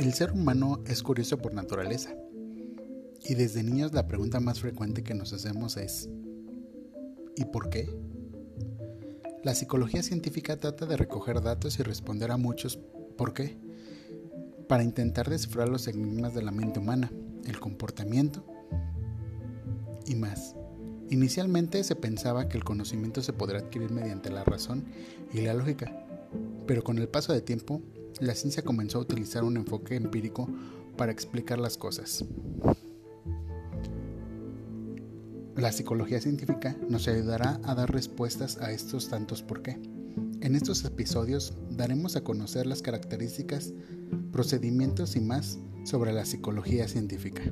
El ser humano es curioso por naturaleza. Y desde niños la pregunta más frecuente que nos hacemos es ¿y por qué? La psicología científica trata de recoger datos y responder a muchos ¿por qué? para intentar descifrar los enigmas de la mente humana, el comportamiento y más. Inicialmente se pensaba que el conocimiento se podrá adquirir mediante la razón y la lógica, pero con el paso del tiempo la ciencia comenzó a utilizar un enfoque empírico para explicar las cosas. La psicología científica nos ayudará a dar respuestas a estos tantos por qué. En estos episodios daremos a conocer las características, procedimientos y más sobre la psicología científica.